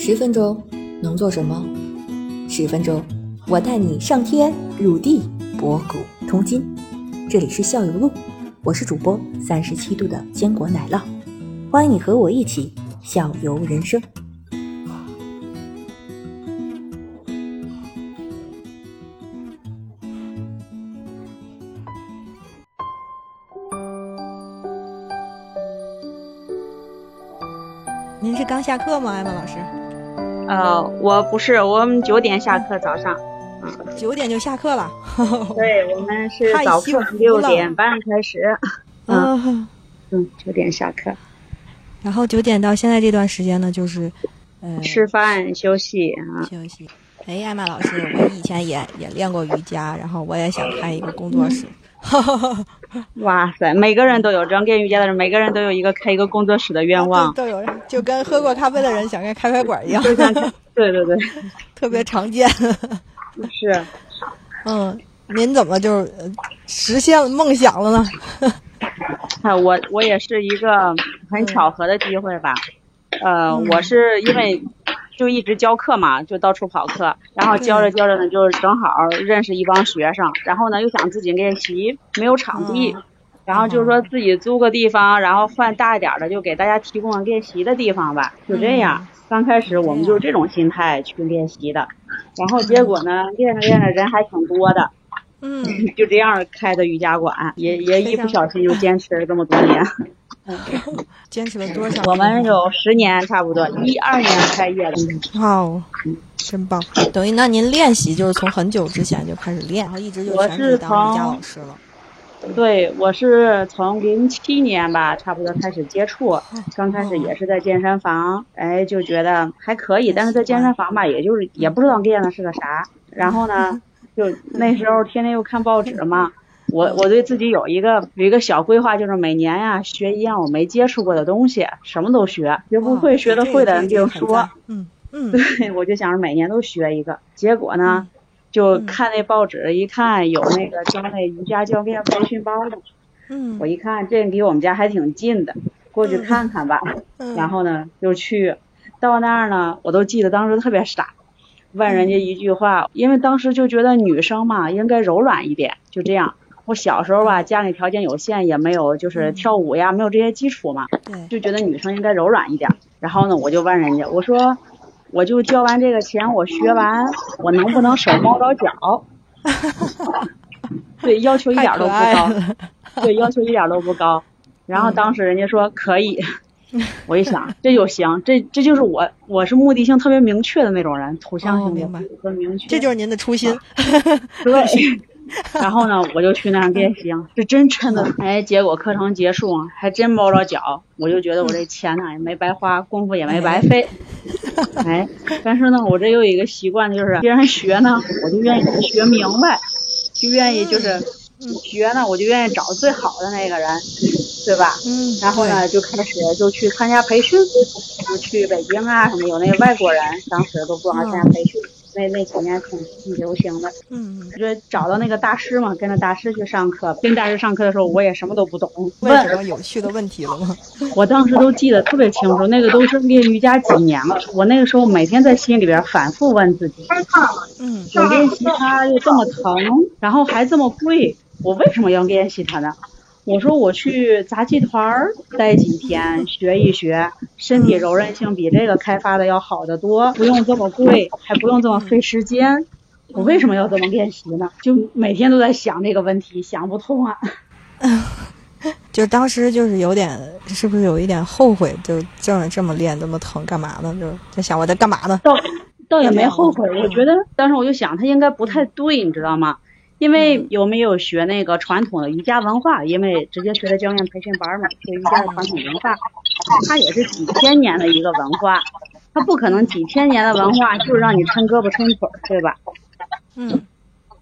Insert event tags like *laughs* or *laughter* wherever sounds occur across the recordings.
十分钟能做什么？十分钟，我带你上天入地，博古通今。这里是校友录，我是主播三十七度的坚果奶酪，欢迎你和我一起校游人生。您是刚下课吗，艾玛老师？呃，我不是，我们九点下课，早上。九点就下课了。对，*laughs* 我们是早课六点半开始。*laughs* 嗯嗯，嗯，九点下课，然后九点到现在这段时间呢，就是呃吃饭休息啊。休息。哎，艾玛老师，我以前也也练过瑜伽，然后我也想开一个工作室。*laughs* 哇塞，每个人都有，只要练瑜伽的人，每个人都有一个开一个工作室的愿望。都都有人，就跟喝过咖啡的人想开咖啡馆一样，就像对对对，*laughs* 特别常见。是。嗯，您怎么就实现了梦想了呢？*laughs* 啊，我我也是一个很巧合的机会吧。呃，嗯我是因为就一直教课嘛，就到处跑课，然后教着教着呢，就是正好认识一帮学生，然后呢又想自己练习，没有场地，嗯然后就是说自己租个地方，然后换大一点儿的，就给大家提供练习的地方吧，就这样。刚开始我们就是这种心态去练习的，然后结果呢，练着练着人还挺多的，嗯，*laughs* 就这样开的瑜伽馆，也也一不小心就坚持了这么多年。*laughs* 坚持了多少？我们有十年差不多，一二年开业的。哇哦，真棒！等于那您练习就是从很久之前就开始练，然后一直就我是全职当瑜伽从老师了。对，我是从零七年吧，差不多开始接触，刚开始也是在健身房，哎，就觉得还可以，但是在健身房吧，也就是也不知道练的是个啥。然后呢，就那时候天天又看报纸嘛，我我对自己有一个有一个小规划，就是每年呀学一样我没接触过的东西，什么都学，学不会学的会的人就说。嗯嗯，*laughs* 对，我就想着每年都学一个，结果呢，就看那报纸，一看有那个教那瑜伽教练培训班的，嗯。我一看这离我们家还挺近的，过去看看吧。嗯。然后呢，就去，到那儿呢，我都记得当时特别傻，问人家一句话，因为当时就觉得女生嘛应该柔软一点，就这样。我小时候吧，家里条件有限，也没有就是跳舞呀，没有这些基础嘛，就觉得女生应该柔软一点。然后呢，我就问人家，我说，我就交完这个钱，我学完，我能不能手摸着脚？*laughs* 对，要求一点都不高，对，要求一点都不高。然后当时人家说可以，*laughs* 我一想这就行，这这就是我，我是目的性特别明确的那种人，图像性哦明白很明确。这就是您的初心。对。然后呢，我就去那儿练习，这真真的，哎，结果课程结束，还真摸着脚，我就觉得我这钱呢也没白花，功夫也没白费，哎，但是呢，我这有一个习惯，就是别人学呢，我就愿意学明白，就愿意就是学呢，我就愿意找最好的那个人，对吧？嗯，然后呢，就开始就去参加培训，就去北京啊什么，有那个外国人，当时都不让参加培训，那那几年挺挺流行的。嗯，嗯就找到那个大师嘛，跟着大师去上课。跟大师上课的时候，我也什么都不懂，问什么有趣的问题了吗？*laughs* 我当时都记得特别清楚，那个都是练瑜伽几年了。我那个时候每天在心里边反复问自己：嗯我练习它又这么疼，然后还这么贵，我为什么要练习它呢？我说我去杂技团儿待几天，学一学，身体柔韧性比这个开发的要好得多，不用这么贵，还不用这么费时间。我为什么要这么练习呢？就每天都在想这个问题，想不通啊。*laughs* 就当时就是有点，是不是有一点后悔？就这么这么练，这么疼，干嘛呢？就在想我在干嘛呢？倒倒也没后悔，我觉得当时我就想他应该不太对，你知道吗？因为有没有学那个传统的瑜伽文化？因为直接学的教练培训班嘛，学瑜伽的传统文化，它也是几千年的一个文化，它不可能几千年的文化就是让你抻胳膊抻腿儿，对吧？嗯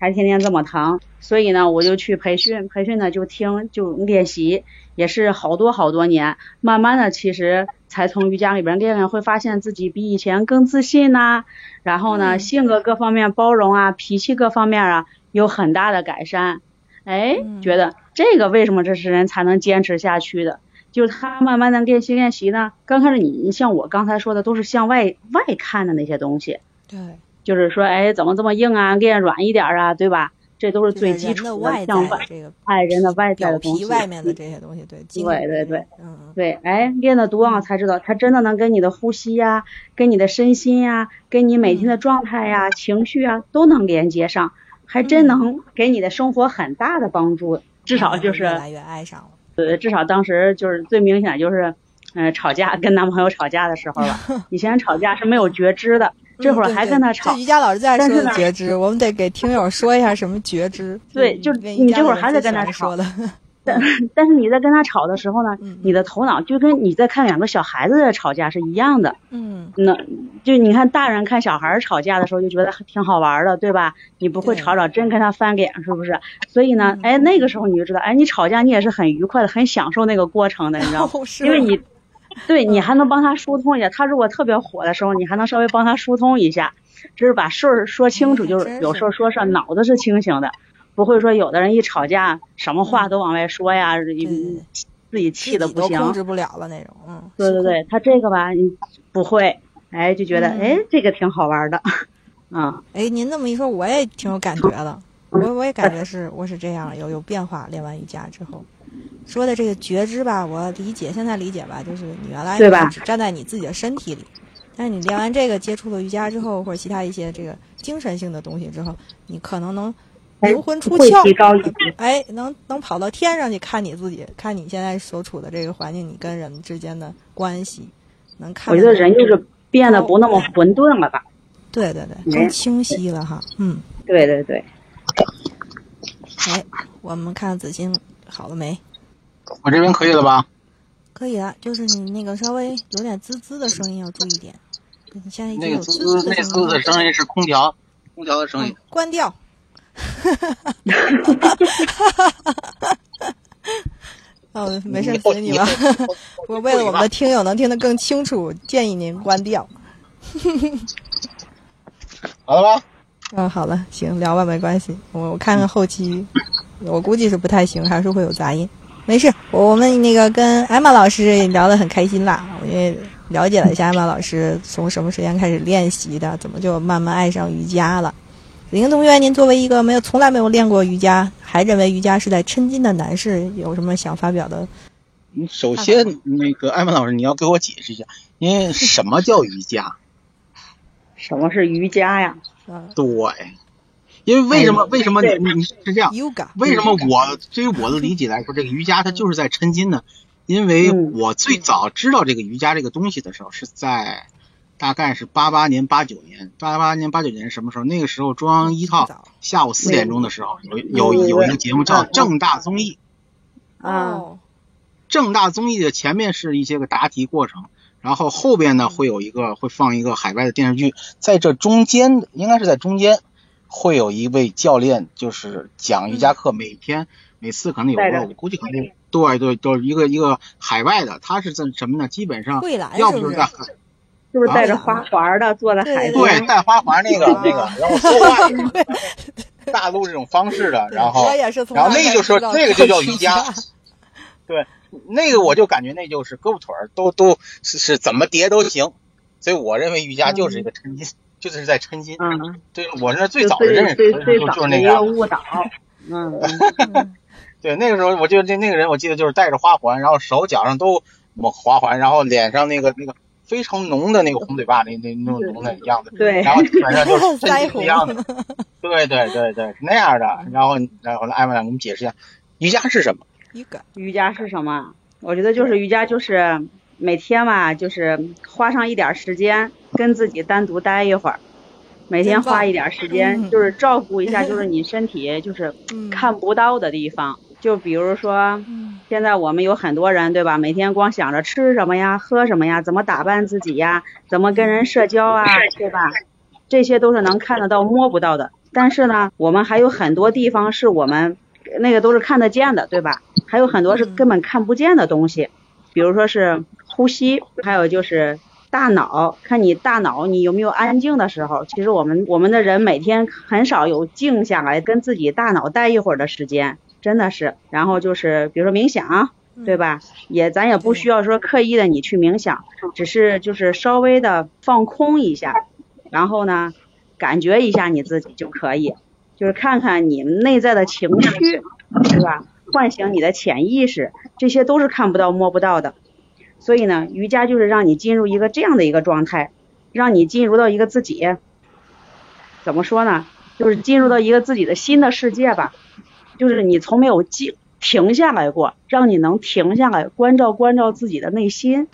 还天天这么疼，所以呢，我就去培训，培训呢就听就练习，也是好多好多年，慢慢的其实才从瑜伽里边练练，会发现自己比以前更自信呐、然后呢，嗯性格各方面包容啊，脾气各方面啊有很大的改善，哎，嗯。觉得这个为什么这是人才能坚持下去的？就是他慢慢的练习练习呢，刚开始你你像我刚才说的都是向外外看的那些东西，对，就是说哎怎么这么硬啊，练软一点啊，对吧？这都是最基础的外向外这个爱人的外在表的东西，皮外面的这些东西，对，对对对，嗯嗯，对，哎，练得多了，才知道它真的能跟你的呼吸呀、跟你的身心呀、跟你每天的状态呀、情绪啊都能连接上，还真能给你的生活很大的帮助。至少就是越来越爱上了。呃，至少当时就是最明显就是，呃，吵架跟男朋友吵架的时候吧，*laughs* 以前吵架是没有觉知的，这会儿还跟他吵，瑜伽老师在说觉知，我们得给听友说一下什么觉知。对就你这会儿还得最跟他吵。*laughs* 但但是你在跟他吵的时候呢嗯，你的头脑就跟你在看两个小孩子在吵架是一样的。嗯，那就你看大人看小孩儿吵架的时候就觉得挺好玩儿的，对吧？你不会吵吵真跟他翻脸，是不是？所以呢嗯，哎，那个时候你就知道，哎，你吵架你也是很愉快的，很享受那个过程的，你知道吗？哦因为你，*laughs* 对你还能帮他疏通一下。他如果特别火的时候，你还能稍微帮他疏通一下，就是把事儿说清楚。就是有时候说事儿脑子是清醒的，不会说有的人一吵架什么话都往外说呀，自己气的不行。控制不了了那种。嗯，对对对，他这个吧，你不会，哎，就觉得、嗯哎，这个挺好玩的，啊，哎，您这么一说，我也挺有感觉的。*laughs* 我我也感觉是我是这样，有有变化。练完瑜伽之后，说的这个觉知吧，我理解，现在理解吧，就是你原来只站在你自己的身体里，但是你练完这个，接触了瑜伽之后，或者其他一些这个精神性的东西之后，你可能能哎灵魂出窍，提高一级。哎，能能跑到天上去看你自己，看你现在所处的这个环境，你跟人之间的关系，能看。我觉得人就是变得不那么混沌了吧？对对对，更清晰了哈。嗯，对对对，哎，我们看子欣好了没？我这边可以了吧？可以了，就是你那个稍微有点滋滋的声音要注意点。你现在已经有那个滋滋滋那滋的声音了，的声音是空调，空调的声音嗯。关掉。*laughs* 哦，没事，随你吧。*laughs* 我为了我们的听友能听得更清楚，建议您关掉。*laughs* 好了吗？嗯，好了，行，聊吧，没关系。我我看看后期，我估计是不太行，还是会有杂音。没事，我我们那个跟艾玛老师也聊得很开心啦。我也了解了一下艾玛老师从什么时间开始练习的，怎么就慢慢爱上瑜伽了。林同学，您作为一个没有从来没有练过瑜伽，还认为瑜伽是在抻筋的男士，有什么想发表的？首先，那个艾文老师，你要给我解释一下，因为什么叫瑜伽？什么是瑜伽呀？呃对，因为为什么？为什么你你你是这样？，yoga，为什么我对于我的理解来说，这个瑜伽它就是在抻筋呢？因为嗯我最早知道这个瑜伽这个东西的时候，是在大概是八八年、八九年，八八年、八九年是什么时候？那个时候中央一套下午四点钟的时候，有有对对有一个节目叫嗯《正大综艺》。啊，哦，正大综艺的前面是一些个答题过程，然后后边呢会有一个会放一个海外的电视剧，在这中间应该是在中间会有一位教练，就是讲瑜伽课，每天每次可能有我估计可能有对对，就是一个一个海外的，他是在什么呢？基本上要不就是？在海是不是带着啊花环的坐在海对对？带花环那个 *laughs* 那个，然后说话 *laughs* 大陆这种方式的，然后我也是从然后那个就说那个就叫瑜伽，*laughs* 对，那个我就感觉那就是胳膊腿儿都都是是怎么叠都行，所以我认为瑜伽就是一个抻筋，就是在抻筋。嗯，对，我是最早的认最识就就最最早就是那个误导。嗯，嗯对，那个时候我记得那那个人，我记得就是带着花环，然后手脚上都抹花环，然后脸上那个那个非常浓的那个红嘴巴，那那那种浓的样子。对然后基本上就 *laughs* 是抻腮红筋的样子。对对对对，是那样的。然后然后艾玛来给我们解释一下，瑜伽是什么瑜伽是什么？我觉得就是瑜伽，就是每天嘛，就是花上一点时间跟自己单独待一会儿，每天花一点时间，嗯就是照顾一下，就是你身体就是嗯看不到的地方。就比如说，嗯现在我们有很多人，对吧？每天光想着吃什么呀、喝什么呀、怎么打扮自己呀、怎么跟人社交啊，对吧？这些都是能看得到、摸不到的。但是呢，我们还有很多地方是我们那个都是看得见的，对吧？还有很多是根本看不见的东西，比如说是呼吸，还有就是大脑，看你大脑你有没有安静的时候。其实我们我们的人每天很少有静下来跟自己大脑待一会儿的时间，真的是。然后就是比如说冥想，对吧？也咱也不需要说刻意的你去冥想，只是就是稍微的放空一下，然后呢，感觉一下你自己就可以，就是看看你内在的情绪，对吧？唤醒你的潜意识，这些都是看不到摸不到的。所以呢，瑜伽就是让你进入一个这样的一个状态，让你进入到一个自己，怎么说呢？就是进入到一个自己的新的世界吧，就是你从没有静停下来过，让你能停下来关照关照自己的内心，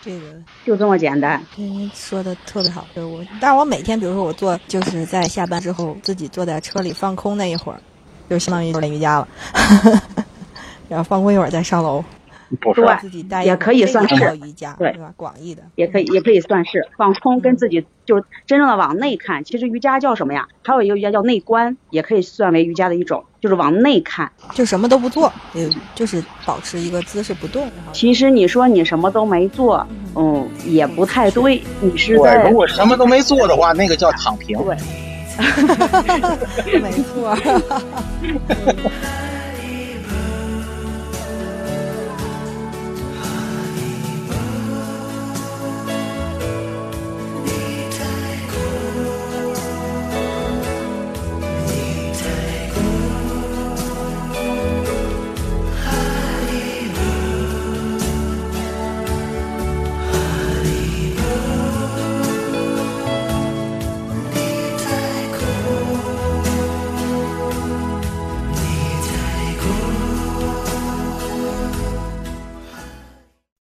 这个就这么简单。您说的特别好，就是我，但是我每天，比如说我坐，就是在下班之后自己坐在车里放空那一会儿，就相当于练瑜伽了，*laughs* 然后放空一会儿再上楼。不是对自己带也可以算是瑜伽，对吧？广义的也可以，也可以算是放空，跟自己就是真正的往内看。其实瑜伽叫什么呀？还有一个瑜伽叫内观，也可以算为瑜伽的一种，就是往内看。就什么都不做，呃，就是保持一个姿势不动。其实你说你什么都没做，嗯，也不太对。你是如果什么都没做的话，那个叫躺平。对 *laughs* *laughs* 没错。*laughs*